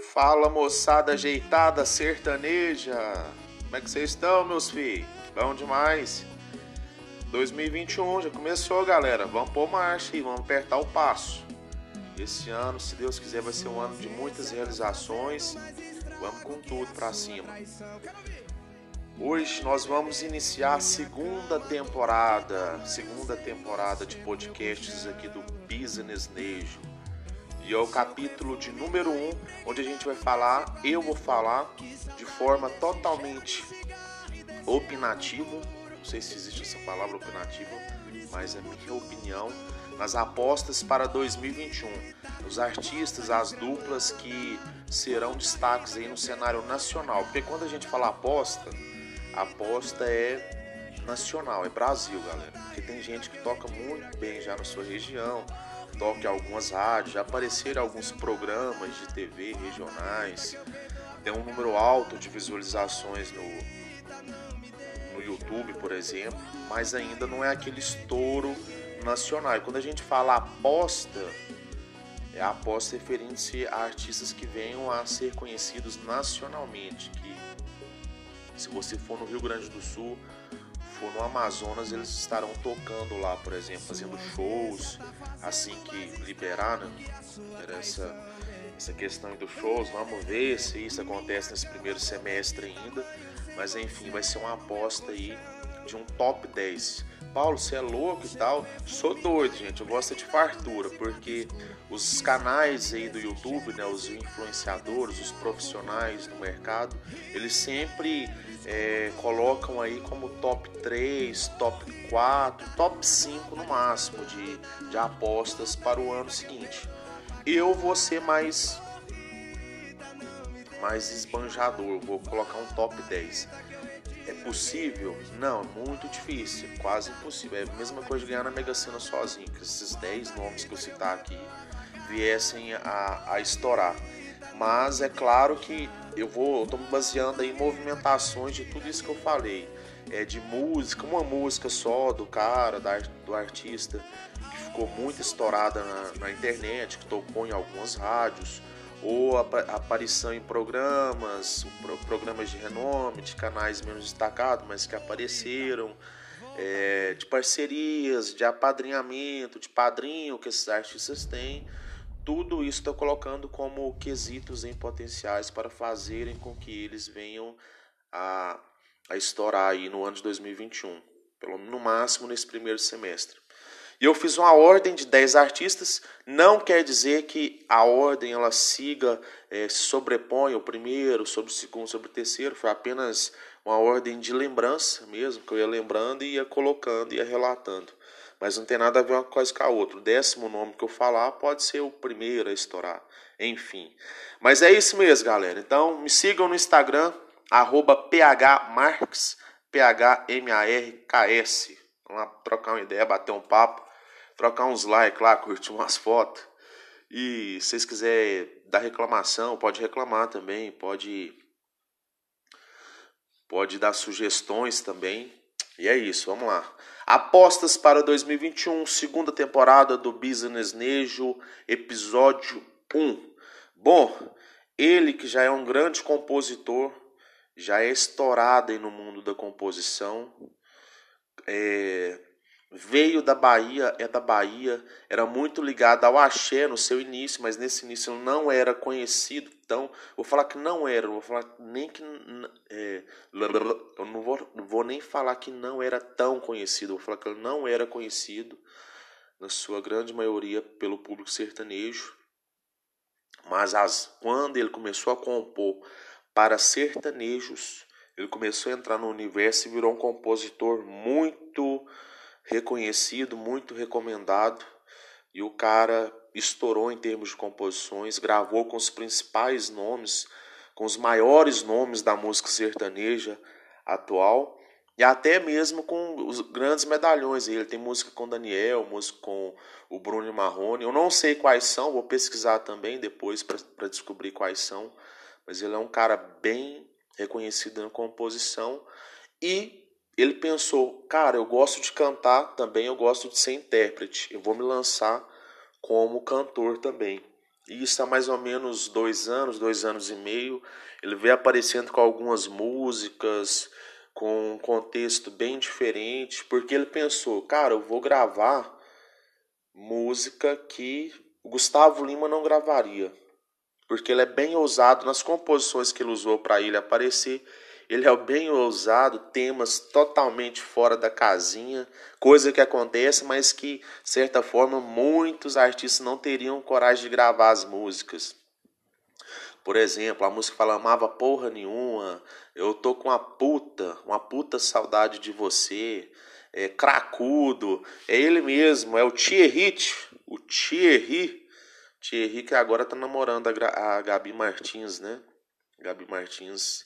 Fala moçada ajeitada sertaneja! Como é que vocês estão, meus filhos? Bom demais! 2021 já começou, galera. Vamos pôr marcha e vamos apertar o passo. Esse ano, se Deus quiser, vai ser um ano de muitas realizações. Vamos com tudo pra cima. Hoje nós vamos iniciar a segunda temporada, segunda temporada de podcasts aqui do Business Nejo. E é o capítulo de número 1, um, onde a gente vai falar, eu vou falar de forma totalmente opinativa, não sei se existe essa palavra opinativa, mas é minha opinião, nas apostas para 2021. Os artistas, as duplas que serão destaques aí no cenário nacional. Porque quando a gente fala aposta, aposta é nacional, é Brasil, galera. Porque tem gente que toca muito bem já na sua região, toca em algumas rádios, já apareceram alguns programas de TV regionais, tem um número alto de visualizações no, no YouTube, por exemplo, mas ainda não é aquele estouro nacional. E quando a gente fala aposta, é a aposta referindo-se a artistas que venham a ser conhecidos nacionalmente, que se você for no Rio Grande do Sul, for no Amazonas, eles estarão tocando lá, por exemplo, fazendo shows assim que liberar, né? Essa, essa questão dos shows, vamos ver se isso acontece nesse primeiro semestre ainda. Mas enfim, vai ser uma aposta aí de um top 10. Paulo, você é louco e tal? Sou doido, gente. Eu gosto de fartura, porque os canais aí do YouTube, né, os influenciadores, os profissionais do mercado, eles sempre é, colocam aí como top 3, top 4, top 5 no máximo de, de apostas para o ano seguinte. Eu vou ser mais mais esbanjador, vou colocar um top 10. É possível? Não, muito difícil, quase impossível. É a mesma coisa de ganhar na Mega Sena sozinho, que esses 10 nomes que eu citar aqui viessem a, a estourar. Mas é claro que eu vou, estou me baseando em movimentações de tudo isso que eu falei. É de música, uma música só do cara, da, do artista, que ficou muito estourada na, na internet, que tocou em algumas rádios, ou a, aparição em programas, programas de renome, de canais menos destacados, mas que apareceram, é, de parcerias, de apadrinhamento, de padrinho que esses artistas têm tudo isso estou colocando como quesitos em potenciais para fazerem com que eles venham a, a estourar aí no ano de 2021, pelo no máximo nesse primeiro semestre. E eu fiz uma ordem de 10 artistas, não quer dizer que a ordem ela siga, é, se sobrepõe o primeiro, sobre o segundo, sobre o terceiro, foi apenas uma ordem de lembrança mesmo, que eu ia lembrando e ia colocando, ia relatando mas não tem nada a ver uma coisa com a outra. O décimo nome que eu falar pode ser o primeiro a estourar. Enfim. Mas é isso mesmo, galera. Então me sigam no Instagram, phmarks, P-H-M-A-R-K-S. Vamos lá trocar uma ideia, bater um papo, trocar uns likes lá, curtir umas fotos. E se vocês quiserem dar reclamação, pode reclamar também, pode pode dar sugestões também. E é isso, vamos lá. Apostas para 2021, segunda temporada do Business Nejo, episódio 1. Bom, ele que já é um grande compositor, já é estourado aí no mundo da composição, é, veio da Bahia, é da Bahia, era muito ligado ao axé no seu início, mas nesse início não era conhecido. Então, vou falar que não era, vou falar nem que é, eu não vou, vou nem falar que não era tão conhecido, vou falar que ele não era conhecido na sua grande maioria pelo público sertanejo. Mas as, quando ele começou a compor para sertanejos, ele começou a entrar no universo e virou um compositor muito reconhecido, muito recomendado. E o cara estourou em termos de composições, gravou com os principais nomes, com os maiores nomes da música sertaneja atual e até mesmo com os grandes medalhões. Ele tem música com Daniel, música com o Bruno Marrone. Eu não sei quais são, vou pesquisar também depois para descobrir quais são, mas ele é um cara bem reconhecido na composição e ele pensou, cara, eu gosto de cantar também, eu gosto de ser intérprete, eu vou me lançar como cantor também. E isso há mais ou menos dois anos, dois anos e meio. Ele veio aparecendo com algumas músicas, com um contexto bem diferente, porque ele pensou, cara, eu vou gravar música que Gustavo Lima não gravaria, porque ele é bem ousado nas composições que ele usou para ele aparecer. Ele é bem ousado, temas totalmente fora da casinha, coisa que acontece, mas que, de certa forma, muitos artistas não teriam coragem de gravar as músicas. Por exemplo, a música fala amava porra nenhuma, eu tô com uma puta, uma puta saudade de você, é cracudo, é ele mesmo, é o Thierry, o Thierry, Thierry que agora tá namorando a, Gabi Martins, né? Gabi Martins,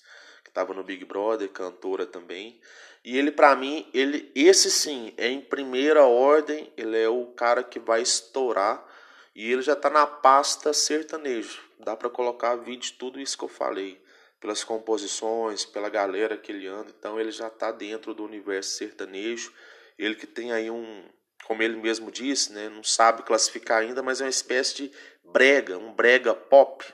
que tava no Big Brother, cantora também. E ele, para mim, ele, esse sim, é em primeira ordem, ele é o cara que vai estourar. E ele já tá na pasta sertanejo. Dá para colocar vídeo de tudo isso que eu falei. Pelas composições, pela galera que ele anda. Então ele já tá dentro do universo sertanejo. Ele que tem aí um, como ele mesmo disse, né, não sabe classificar ainda, mas é uma espécie de brega, um brega pop.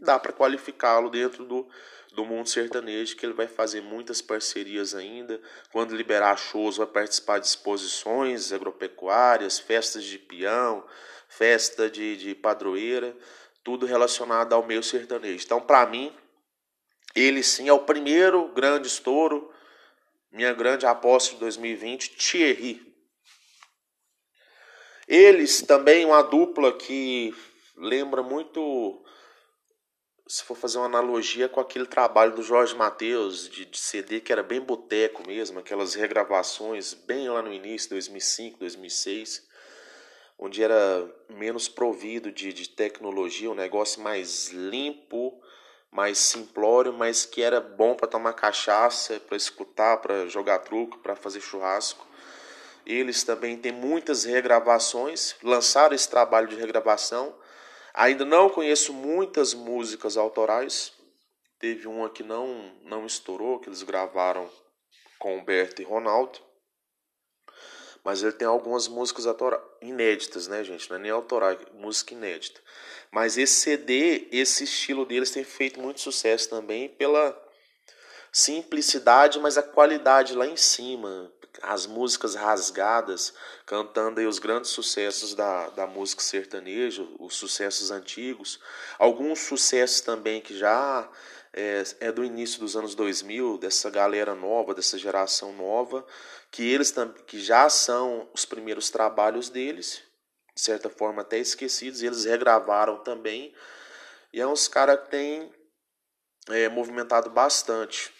Dá para qualificá-lo dentro do, do mundo sertanejo, que ele vai fazer muitas parcerias ainda. Quando liberar shows, vai participar de exposições agropecuárias, festas de peão, festa de, de padroeira, tudo relacionado ao meio sertanejo. Então, para mim, ele sim é o primeiro grande estouro, minha grande aposta de 2020, Thierry. Eles também, uma dupla que lembra muito, se for fazer uma analogia com aquele trabalho do Jorge Mateus, de, de CD que era bem boteco mesmo, aquelas regravações bem lá no início, 2005, 2006, onde era menos provido de, de tecnologia, um negócio mais limpo, mais simplório, mas que era bom para tomar cachaça, para escutar, para jogar truco, para fazer churrasco. Eles também têm muitas regravações, lançaram esse trabalho de regravação. Ainda não conheço muitas músicas autorais. Teve uma que não, não estourou, que eles gravaram com Humberto e Ronaldo. Mas ele tem algumas músicas inéditas, né, gente? Não é nem autoral, é música inédita. Mas esse CD, esse estilo deles tem feito muito sucesso também pela simplicidade, mas a qualidade lá em cima as músicas rasgadas, cantando os grandes sucessos da, da música sertaneja, os sucessos antigos, alguns sucessos também que já é, é, do início dos anos 2000, dessa galera nova, dessa geração nova, que eles que já são os primeiros trabalhos deles, de certa forma até esquecidos, e eles regravaram também, e é uns caras que têm é, movimentado bastante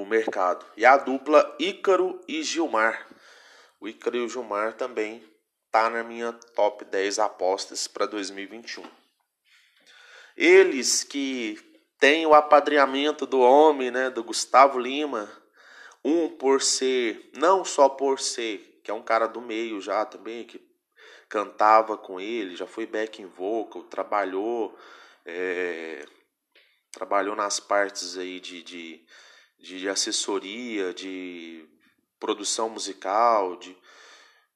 o mercado. E a dupla Ícaro e Gilmar. O Ícaro e o Gilmar também tá na minha top 10 apostas para 2021. Eles que têm o apadrinhamento do homem, né, do Gustavo Lima, um por ser, não só por ser, que é um cara do meio já também, que cantava com ele, já foi backing vocal, trabalhou, é, trabalhou nas partes aí de, de de assessoria, de produção musical, de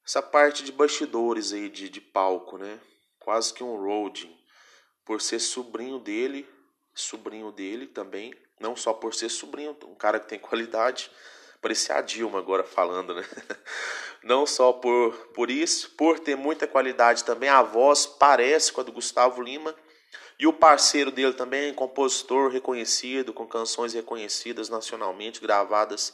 essa parte de bastidores aí de, de palco, né? Quase que um roading. Por ser sobrinho dele, sobrinho dele também, não só por ser sobrinho, um cara que tem qualidade, parecia a Dilma agora falando, né? Não só por, por isso, por ter muita qualidade também, a voz parece com a do Gustavo Lima, e o parceiro dele também, compositor reconhecido, com canções reconhecidas nacionalmente, gravadas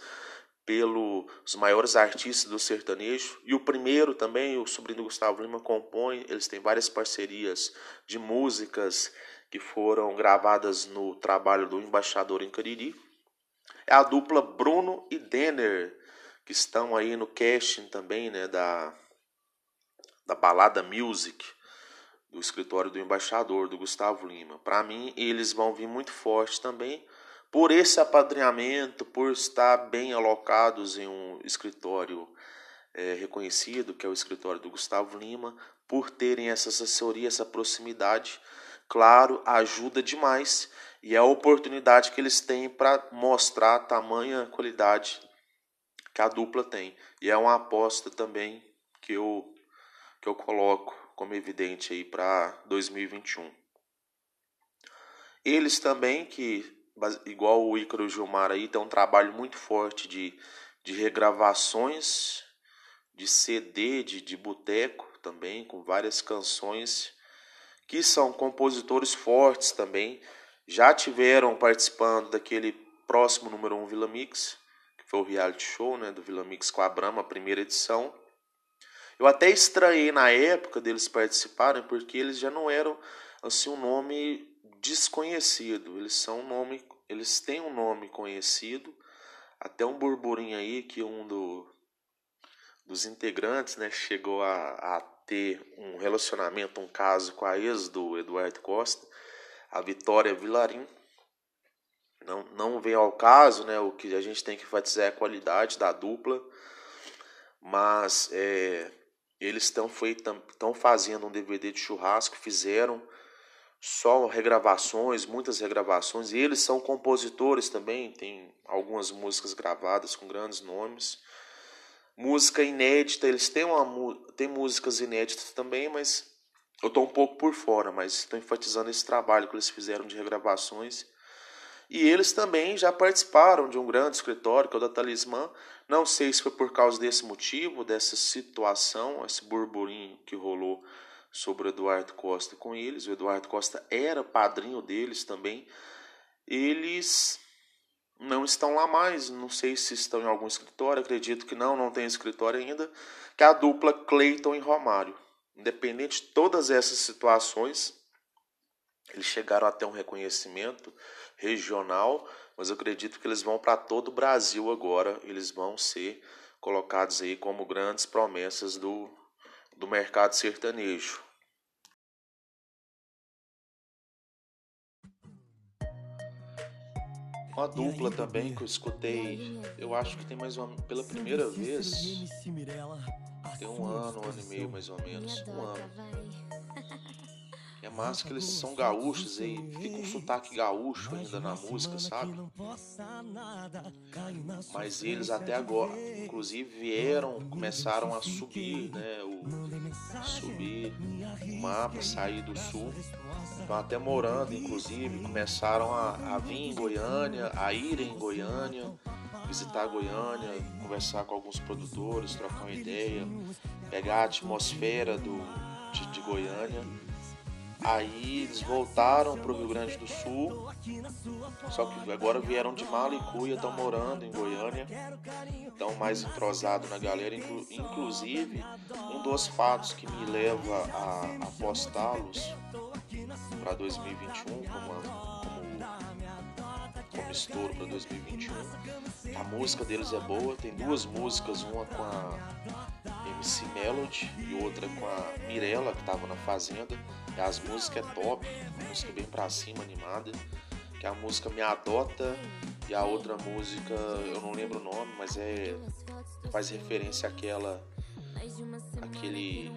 pelos maiores artistas do sertanejo. E o primeiro também, o sobrinho do Gustavo Lima, compõe. Eles têm várias parcerias de músicas que foram gravadas no trabalho do Embaixador em Cariri. É a dupla Bruno e Denner, que estão aí no casting também né, da, da Balada Music do escritório do embaixador, do Gustavo Lima. Para mim, eles vão vir muito forte também por esse apadrinhamento, por estar bem alocados em um escritório é, reconhecido, que é o escritório do Gustavo Lima, por terem essa assessoria, essa proximidade. Claro, ajuda demais e é a oportunidade que eles têm para mostrar a tamanha qualidade que a dupla tem. E é uma aposta também que eu, que eu coloco como evidente aí para 2021. Eles também que igual o Ícaro Gilmar aí tem um trabalho muito forte de, de regravações de CD de, de boteco também com várias canções que são compositores fortes também já tiveram participando daquele próximo número 1 um Vila Mix que foi o reality show né, do Vila Mix com a Brahma, a primeira edição eu até estranhei na época deles participarem, porque eles já não eram assim um nome desconhecido. Eles são um nome, eles têm um nome conhecido. Até um burburinho aí que um do, dos integrantes, né, chegou a, a ter um relacionamento, um caso com a ex do Eduardo Costa, a Vitória Vilarim. Não, não vem ao caso, né? O que a gente tem que enfatizar é a qualidade da dupla. Mas é, eles estão fazendo um DVD de churrasco, fizeram só regravações, muitas regravações, e eles são compositores também, tem algumas músicas gravadas com grandes nomes. Música inédita, eles têm, uma, têm músicas inéditas também, mas eu estou um pouco por fora, mas estou enfatizando esse trabalho que eles fizeram de regravações. E eles também já participaram de um grande escritório, que é o da Talismã, não sei se foi por causa desse motivo, dessa situação, esse burburinho que rolou sobre o Eduardo Costa com eles. O Eduardo Costa era padrinho deles também. Eles não estão lá mais, não sei se estão em algum escritório, acredito que não, não tem escritório ainda, que é a dupla Cleiton e Romário. Independente de todas essas situações, eles chegaram até um reconhecimento regional mas eu acredito que eles vão para todo o Brasil agora, eles vão ser colocados aí como grandes promessas do, do mercado sertanejo. Uma dupla também que eu escutei, eu acho que tem mais uma, pela primeira vez, tem um ano, um ano e meio mais ou menos, um ano massa que eles são gaúchos e fica um sotaque gaúcho ainda na música, sabe? Mas eles até agora, inclusive vieram, começaram a subir, né? O, subir o mapa, sair do sul. Estão até morando, inclusive, começaram a, a vir em Goiânia, a ir em Goiânia, visitar Goiânia, conversar com alguns produtores, trocar uma ideia, pegar a atmosfera do, de, de Goiânia Aí eles voltaram para o Rio Grande do Sul, só que agora vieram de Malicuia, estão morando em Goiânia, estão mais entrosados na galera. Inclusive, um dos fatos que me leva a, a postá-los para 2021 como, como, como estouro para 2021. A música deles é boa, tem duas músicas, uma com a MC Melody e outra com a Mirella, que estava na Fazenda. E as músicas é top, música bem pra cima, animada. Que é a música Me Adota e a outra música, eu não lembro o nome, mas é. faz referência àquela. aquele.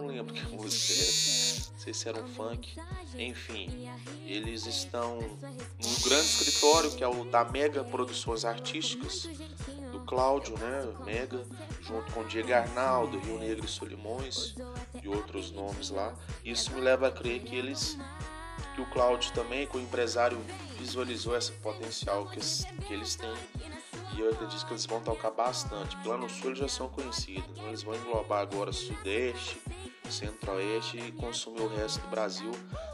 Não lembro que música é. Não sei se era um funk. Enfim, eles estão no grande escritório que é o da Mega Produções Artísticas, do Cláudio, né? Mega, junto com Diego Arnaldo, Rio Negro e Solimões e outros nomes lá. Isso me leva a crer que eles, que o Cláudio também, que o empresário visualizou esse potencial que, que eles têm e eu acredito que eles vão tocar bastante. Plano Sul já são conhecidos, né? eles vão englobar agora Sudeste, Centro-Oeste e consumir o resto do Brasil,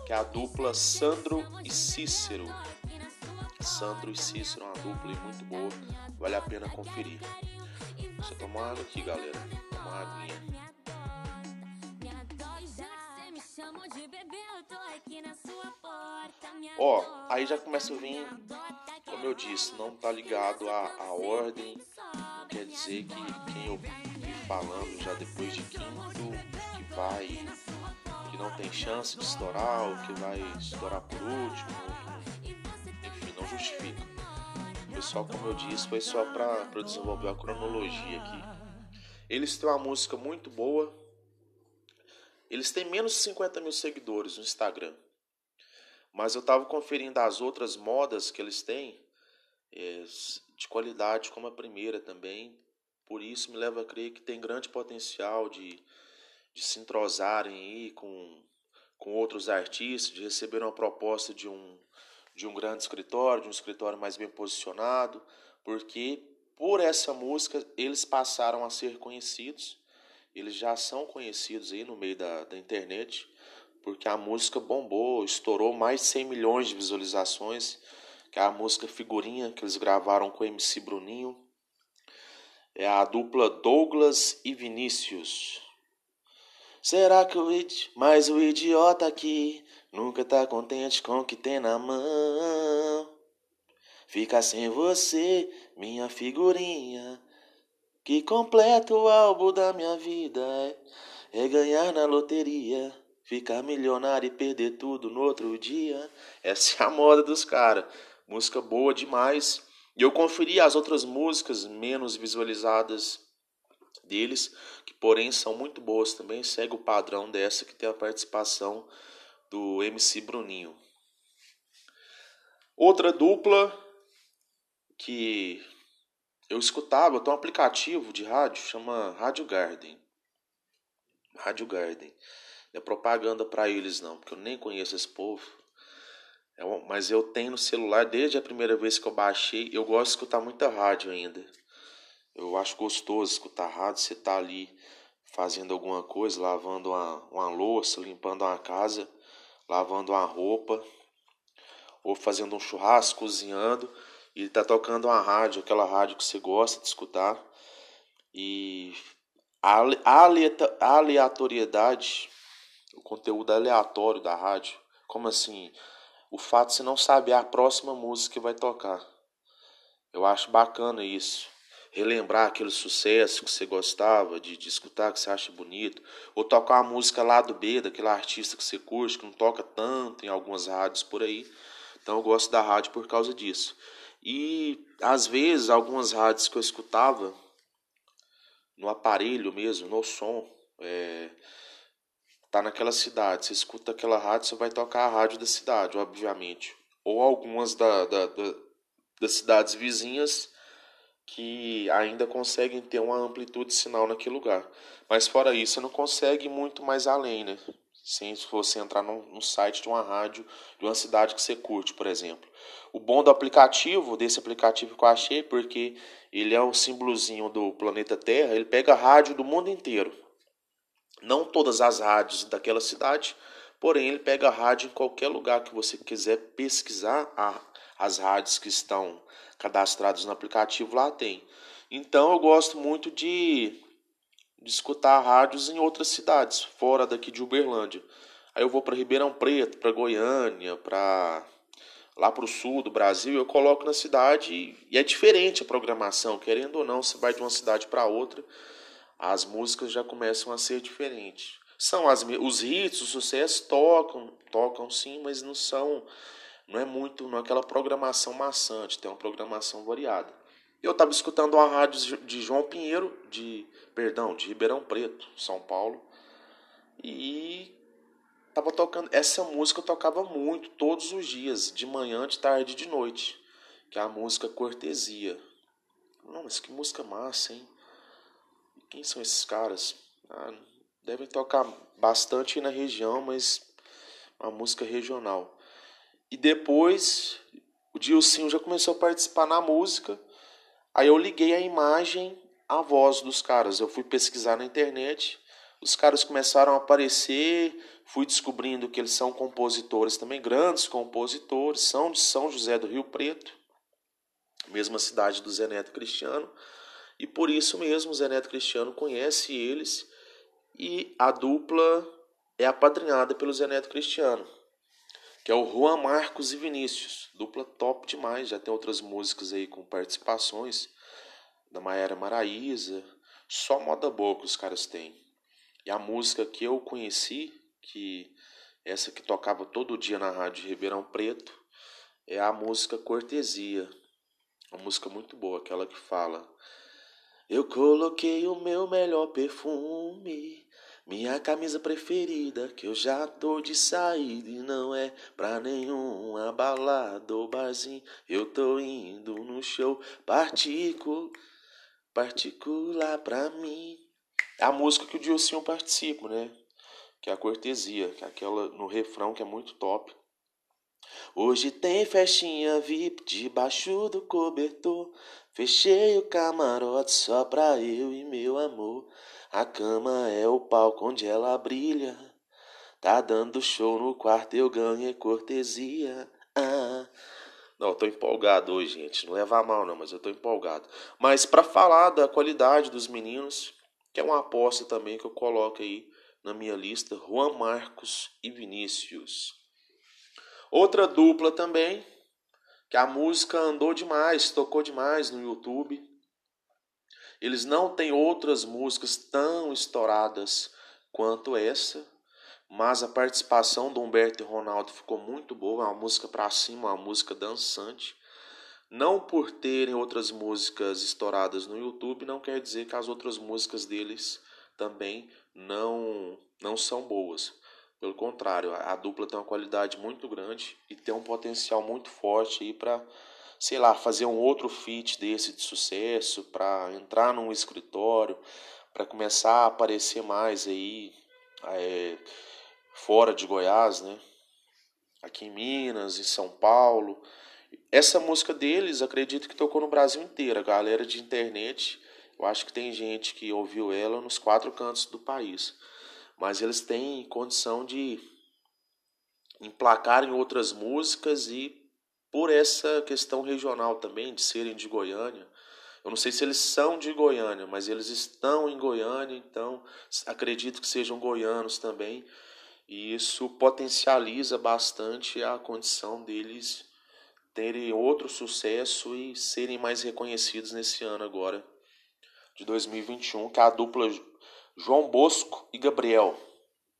que é a dupla Sandro e Cícero. Sandro e Cícero, uma dupla muito boa, vale a pena conferir. Você tomar água aqui, galera. Tomar aguinha. Ó, aí já começa a vir, como eu disse, não tá ligado à, ordem. Quer dizer que quem eu falando já depois de quinto, que vai, que não tem chance de estourar, ou que vai estourar por último, enfim, não justifica. Pessoal, como eu disse, foi só para desenvolver a cronologia aqui. Eles têm uma música muito boa. Eles têm menos de 50 mil seguidores no Instagram. Mas eu estava conferindo as outras modas que eles têm, é, de qualidade como a primeira também. Por isso me leva a crer que tem grande potencial de, de se entrosarem aí com, com outros artistas, de receber uma proposta de um, de um grande escritório, de um escritório mais bem posicionado, porque por essa música eles passaram a ser conhecidos, eles já são conhecidos aí no meio da, da internet, porque a música bombou, estourou mais de 100 milhões de visualizações, que é a música Figurinha que eles gravaram com o MC Bruninho. É a dupla Douglas e Vinícius. Será que o id... mas o idiota aqui nunca tá contente com o que tem na mão? Fica sem você, minha figurinha, que completa o álbum da minha vida é, é ganhar na loteria, ficar milionário e perder tudo no outro dia. Essa é a moda dos caras. Música boa demais. E eu conferi as outras músicas menos visualizadas deles, que porém são muito boas também. Segue o padrão dessa que tem a participação do MC Bruninho. Outra dupla que eu escutava, tem um aplicativo de rádio, chama Rádio Garden. Rádio Garden. Não é propaganda para eles não, porque eu nem conheço esse povo. É mas eu tenho no celular desde a primeira vez que eu baixei. Eu gosto de escutar muita rádio ainda. Eu acho gostoso escutar rádio. Você tá ali fazendo alguma coisa, lavando uma, uma louça, limpando uma casa, lavando uma roupa, ou fazendo um churrasco, cozinhando e tá tocando uma rádio, aquela rádio que você gosta de escutar. E a aleatoriedade, o conteúdo aleatório da rádio, como assim? O fato de você não saber a próxima música que vai tocar. Eu acho bacana isso. Relembrar aquele sucesso que você gostava de, de escutar, que você acha bonito. Ou tocar uma música lá do B, daquele artista que você curte, que não toca tanto em algumas rádios por aí. Então eu gosto da rádio por causa disso. E às vezes algumas rádios que eu escutava no aparelho mesmo, no som, é, tá naquela cidade. Você escuta aquela rádio, você vai tocar a rádio da cidade, obviamente. Ou algumas da, da, da, das cidades vizinhas que ainda conseguem ter uma amplitude de sinal naquele lugar. Mas fora isso, você não consegue muito mais além, né? Sem você entrar no site de uma rádio de uma cidade que você curte, por exemplo. O bom do aplicativo, desse aplicativo que eu achei, porque ele é um símbolozinho do planeta Terra, ele pega rádio do mundo inteiro. Não todas as rádios daquela cidade, porém ele pega a rádio em qualquer lugar que você quiser pesquisar, as rádios que estão cadastradas no aplicativo lá tem. Então eu gosto muito de, de escutar rádios em outras cidades, fora daqui de Uberlândia. Aí eu vou para Ribeirão Preto, para Goiânia, para lá para o sul do Brasil, eu coloco na cidade e é diferente a programação, querendo ou não, você vai de uma cidade para outra, as músicas já começam a ser diferentes. São as os hits, os sucessos tocam, tocam sim, mas não são não é muito, não é aquela programação maçante, tem uma programação variada. Eu estava escutando uma rádio de João Pinheiro, de, perdão, de Ribeirão Preto, São Paulo, e tava tocando essa música eu tocava muito todos os dias, de manhã, de tarde e de noite, que é a música Cortesia. Não, mas que música massa, hein? Quem são esses caras? Ah, devem tocar bastante na região, mas uma música regional. E depois o Dilcinho já começou a participar na música. Aí eu liguei a imagem à voz dos caras. Eu fui pesquisar na internet os caras começaram a aparecer, fui descobrindo que eles são compositores também, grandes compositores, são de São José do Rio Preto, mesma cidade do Zé Neto Cristiano, e por isso mesmo Zé Neto Cristiano conhece eles e a dupla é apadrinhada pelo Zé Neto Cristiano, que é o Juan Marcos e Vinícius, dupla top demais, já tem outras músicas aí com participações da Maera Maraíza, só moda boa que os caras têm. E a música que eu conheci, que essa que tocava todo dia na rádio Ribeirão Preto, é a música Cortesia. Uma música muito boa, aquela que fala: Eu coloquei o meu melhor perfume, minha camisa preferida, que eu já tô de saída e não é pra nenhuma balada ou barzinho. Eu tô indo no show particular particular pra mim. É a música que o Dilcinho participa, né? Que é a cortesia, que é aquela no refrão que é muito top. Hoje tem festinha VIP debaixo do cobertor. Fechei o camarote só pra eu e meu amor. A cama é o palco onde ela brilha. Tá dando show no quarto, eu ganhei cortesia. Ah. Não, eu tô empolgado hoje, gente. Não leva mal, não, mas eu tô empolgado. Mas para falar da qualidade dos meninos, que é uma aposta também que eu coloco aí na minha lista, Juan Marcos e Vinícius. Outra dupla também, que a música andou demais, tocou demais no YouTube. Eles não têm outras músicas tão estouradas quanto essa, mas a participação do Humberto e Ronaldo ficou muito boa, é uma música para cima, uma música dançante. Não por terem outras músicas estouradas no YouTube, não quer dizer que as outras músicas deles também não não são boas. Pelo contrário, a, dupla tem uma qualidade muito grande e tem um potencial muito forte aí para, sei lá, fazer um outro feat desse de sucesso, para entrar num escritório, para começar a aparecer mais aí é, fora de Goiás, né? Aqui em Minas, em São Paulo. Essa música deles, acredito que tocou no Brasil inteiro. A galera de internet, eu acho que tem gente que ouviu ela nos quatro cantos do país mas eles têm condição de emplacar em outras músicas e por essa questão regional também de serem de Goiânia. Eu não sei se eles são de Goiânia, mas eles estão em Goiânia, então acredito que sejam goianos também. E isso potencializa bastante a condição deles terem outro sucesso e serem mais reconhecidos nesse ano agora de 2021, que é a dupla João Bosco e Gabriel,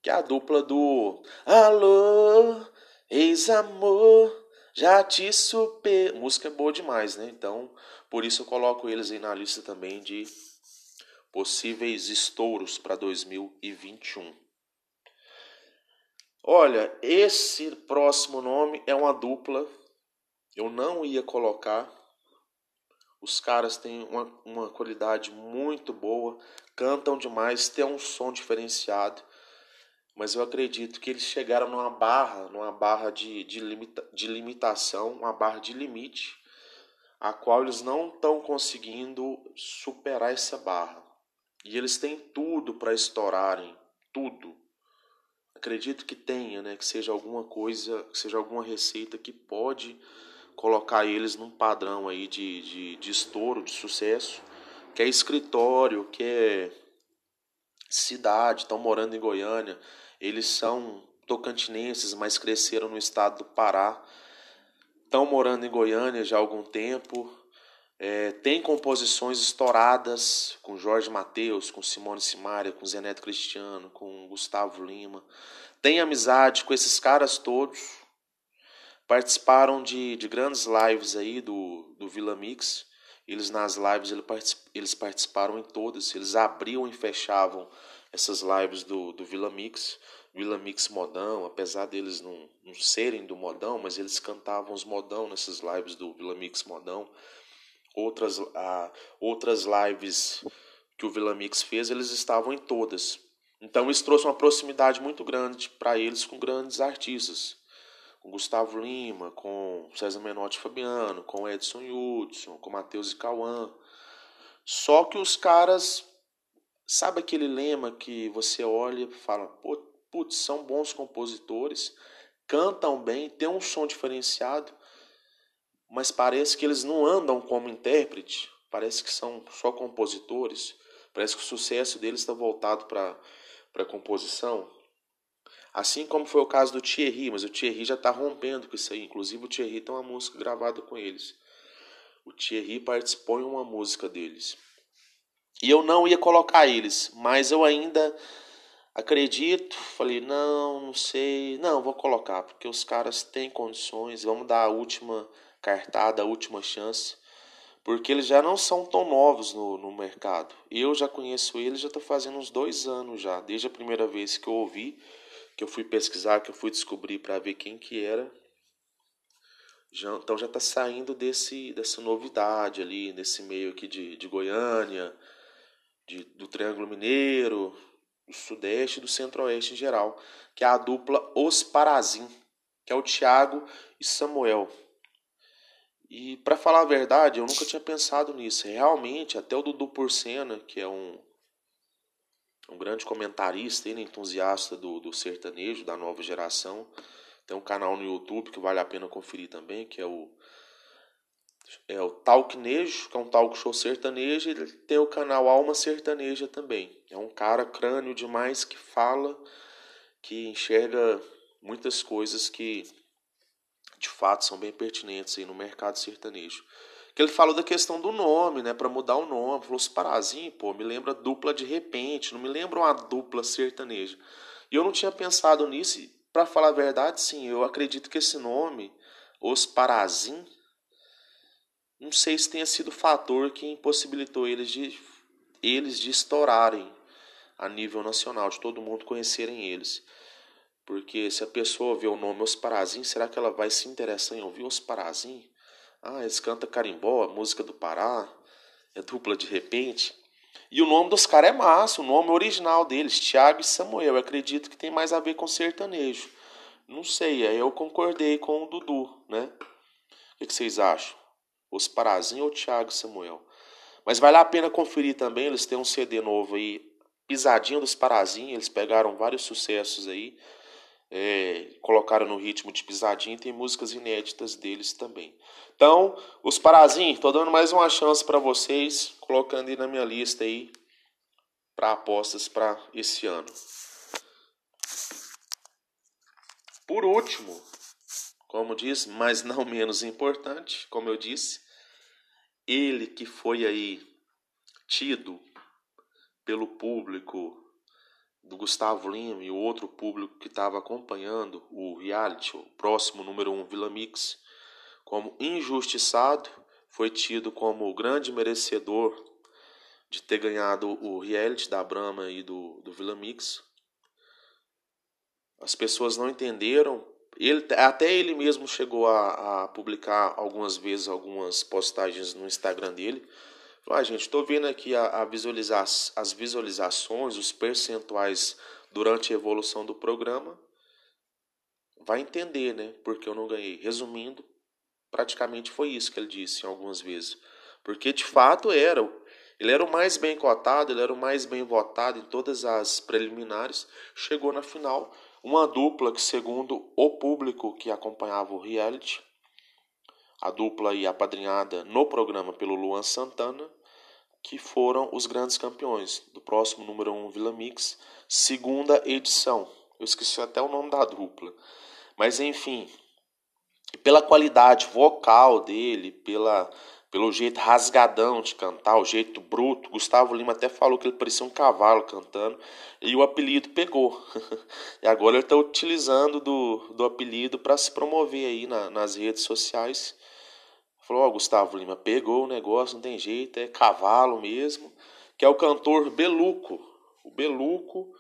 que é a dupla do Alô, ex-amor, já te super. Música é boa demais, né? Então, por isso eu coloco eles aí na lista também de possíveis estouros para 2021. Olha, esse próximo nome é uma dupla. Eu não ia colocar. Os caras têm uma, uma qualidade muito boa cantam demais, têm um som diferenciado, mas eu acredito que eles chegaram numa barra, numa barra de, de, limita, de limitação, uma barra de limite, a qual eles não estão conseguindo superar essa barra. E eles têm tudo para estourarem, tudo. Acredito que tenha, né, que seja alguma coisa, que seja alguma receita que pode colocar eles num padrão aí de, de, de estouro, de sucesso que é escritório, que é cidade, estão morando em Goiânia. Eles são tocantinenses, mas cresceram no estado do Pará. Estão morando em Goiânia já há algum tempo. É, tem composições estouradas com Jorge Mateus, com Simone Simaria, com Zeneto Cristiano, com Gustavo Lima. Tem amizade com esses caras todos. Participaram de, de grandes lives aí do, do Vila Mix. Eles nas lives eles participaram em todas, eles abriam e fechavam essas lives do, do Vila Mix, Vila Mix Modão, apesar deles não, não serem do Modão, mas eles cantavam os Modão nessas lives do Vila Mix Modão. Outras, ah, outras lives que o Vila Mix fez, eles estavam em todas. Então isso trouxe uma proximidade muito grande para eles com grandes artistas com Gustavo Lima, com César Menotti Fabiano, com Edson Hudson, com Matheus e Cauã. Só que os caras, sabe aquele lema que você olha e fala, putz, são bons compositores, cantam bem, têm um som diferenciado, mas parece que eles não andam como intérprete, parece que são só compositores, parece que o sucesso deles está voltado para a composição. Assim como foi o caso do Thierry, mas o Thierry já está rompendo com isso aí. Inclusive o Thierry tem uma música gravada com eles. O Thierry participou em uma música deles. E eu não ia colocar eles, mas eu ainda acredito. Falei, não, não sei. Não, vou colocar, porque os caras têm condições. Vamos dar a última cartada, a última chance. Porque eles já não são tão novos no, no mercado. Eu já conheço eles, já estou fazendo uns dois anos já. Desde a primeira vez que eu ouvi que eu fui pesquisar, que eu fui descobrir para ver quem que era. Já, então já está saindo desse, dessa novidade ali, nesse meio aqui de, de Goiânia, de, do Triângulo Mineiro, do Sudeste e do Centro-Oeste em geral, que é a dupla Os Parazim, que é o Tiago e Samuel. E para falar a verdade, eu nunca tinha pensado nisso. Realmente, até o Dudu Porcena, que é um, um grande comentarista e entusiasta do, do sertanejo, da nova geração, tem um canal no YouTube que vale a pena conferir também, que é o é o Talknejo, que é um talk show sertanejo, ele tem o canal Alma Sertaneja também. É um cara crânio demais que fala, que enxerga muitas coisas que de fato são bem pertinentes aí no mercado sertanejo. Que ele falou da questão do nome, né, para mudar o nome, falou os Parazinho, pô, me lembra dupla de repente, não me lembra uma dupla sertaneja. E eu não tinha pensado nisso, para falar a verdade, sim, eu acredito que esse nome, Os Parazim, não sei se tenha sido o fator que impossibilitou eles de, eles de estourarem a nível nacional, de todo mundo conhecerem eles. Porque se a pessoa vê o nome Os Parazim, será que ela vai se interessar em ouvir Os Parazim? Ah, eles cantam carimbó, a música do Pará, é dupla de repente. E o nome dos caras é massa, o nome original deles, Tiago e Samuel. Eu acredito que tem mais a ver com sertanejo. Não sei, aí eu concordei com o Dudu, né? O que vocês acham? Os Parazinho ou Tiago e Samuel? Mas vale a pena conferir também, eles têm um CD novo aí, Pisadinha dos Parazinho, eles pegaram vários sucessos aí, é, colocaram no ritmo de pisadinha tem músicas inéditas deles também. Então, os Parazinho, tô dando mais uma chance para vocês, colocando aí na minha lista aí para apostas para esse ano. Por último, como diz, mas não menos importante, como eu disse, ele que foi aí tido pelo público do Gustavo Lima e o outro público que estava acompanhando o reality, o próximo número um Vila Mix, como injustiçado, foi tido como o grande merecedor de ter ganhado o reality da Brahma e do, do Vila Mix. As pessoas não entenderam. Ele, até ele mesmo chegou a, a publicar algumas vezes algumas postagens no Instagram dele ah, gente, estou vendo aqui a, a visualizar, as visualizações, os percentuais durante a evolução do programa. Vai entender, né? Porque eu não ganhei. Resumindo, praticamente foi isso que ele disse algumas vezes. Porque de fato era. Ele era o mais bem cotado, ele era o mais bem votado em todas as preliminares. Chegou na final, uma dupla que, segundo o público que acompanhava o reality, a dupla e apadrinhada no programa pelo Luan Santana, que foram os grandes campeões do próximo número 1 um, Vila Mix, segunda edição. Eu esqueci até o nome da dupla. Mas enfim, pela qualidade vocal dele, pela pelo jeito rasgadão de cantar, o jeito bruto. Gustavo Lima até falou que ele parecia um cavalo cantando e o apelido pegou. e agora ele está utilizando do, do apelido para se promover aí na, nas redes sociais Falou, ó, oh, Gustavo Lima, pegou o negócio, não tem jeito, é cavalo mesmo. Que é o cantor Beluco. O Beluco,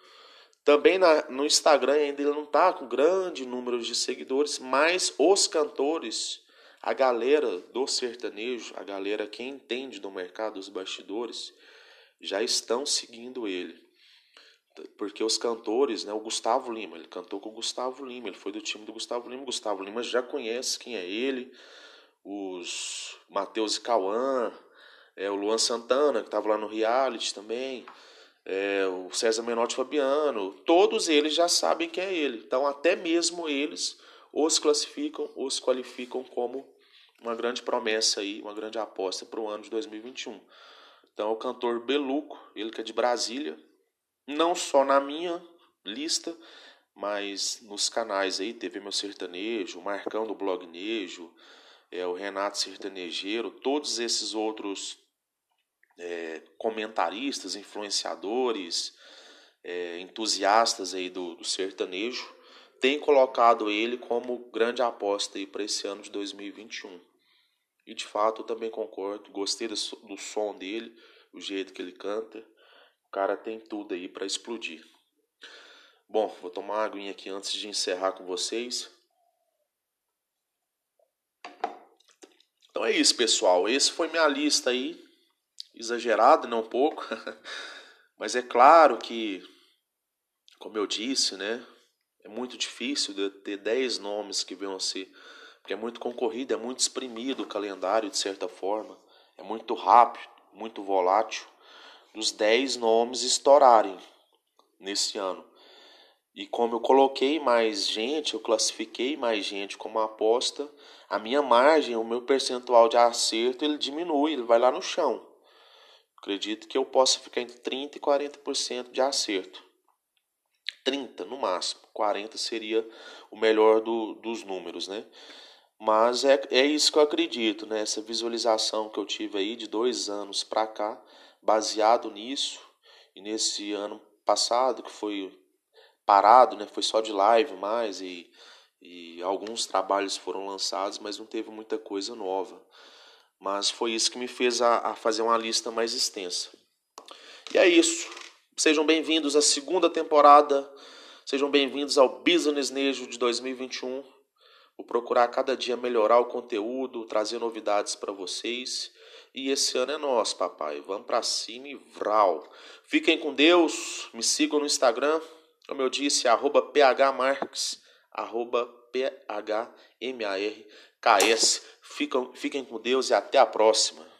também na, no Instagram ainda ele não está com grande número de seguidores, mas os cantores, a galera do sertanejo, a galera que entende do mercado dos bastidores, já estão seguindo ele. Porque os cantores, né, o Gustavo Lima, ele cantou com o Gustavo Lima, ele foi do time do Gustavo Lima, o Gustavo Lima já conhece quem é ele, os Matheus e Cauã, é, o Luan Santana, que estava lá no reality também, é, o César Menotti Fabiano, todos eles já sabem que é ele. Então, até mesmo eles os classificam, os qualificam como uma grande promessa aí, uma grande aposta para o ano de 2021. Então, o cantor Beluco, ele que é de Brasília, não só na minha lista, mas nos canais aí, TV Meu Sertanejo, Marcão do Blog Nejo, é, o Renato Sertanejeiro, todos esses outros é, comentaristas, influenciadores, é, entusiastas aí do, do sertanejo, têm colocado ele como grande aposta para esse ano de 2021. E de fato eu também concordo, gostei do, do som dele, o jeito que ele canta. O cara tem tudo aí para explodir. Bom, vou tomar uma aguinha aqui antes de encerrar com vocês. É isso, pessoal. Esse foi minha lista aí. Exagerado, não um pouco. Mas é claro que, como eu disse, né? É muito difícil de ter 10 nomes que venham a ser. Porque é muito concorrido, é muito exprimido o calendário, de certa forma. É muito rápido, muito volátil. Dos 10 nomes estourarem nesse ano. E como eu coloquei mais gente, eu classifiquei mais gente como aposta, a minha margem, o meu percentual de acerto, ele diminui, ele vai lá no chão. Acredito que eu possa ficar entre 30% e 40% de acerto. 30 no máximo, 40 seria o melhor do, dos números, né? Mas é, é isso que eu acredito, né? Essa visualização que eu tive aí de dois anos para cá, baseado nisso, e nesse ano passado, que foi parado, né? Foi só de live mais e, e alguns trabalhos foram lançados, mas não teve muita coisa nova. Mas foi isso que me fez a, a fazer uma lista mais extensa. E é isso. Sejam bem-vindos à segunda temporada. Sejam bem-vindos ao Business Nejo de 2021. Vou procurar cada dia melhorar o conteúdo, trazer novidades para vocês. E esse ano é nosso, papai. Vamos para cima e vral. Fiquem com Deus. Me sigam no Instagram, como eu disse, arroba phmarques, arroba phmarks. Fiquem, fiquem com Deus e até a próxima.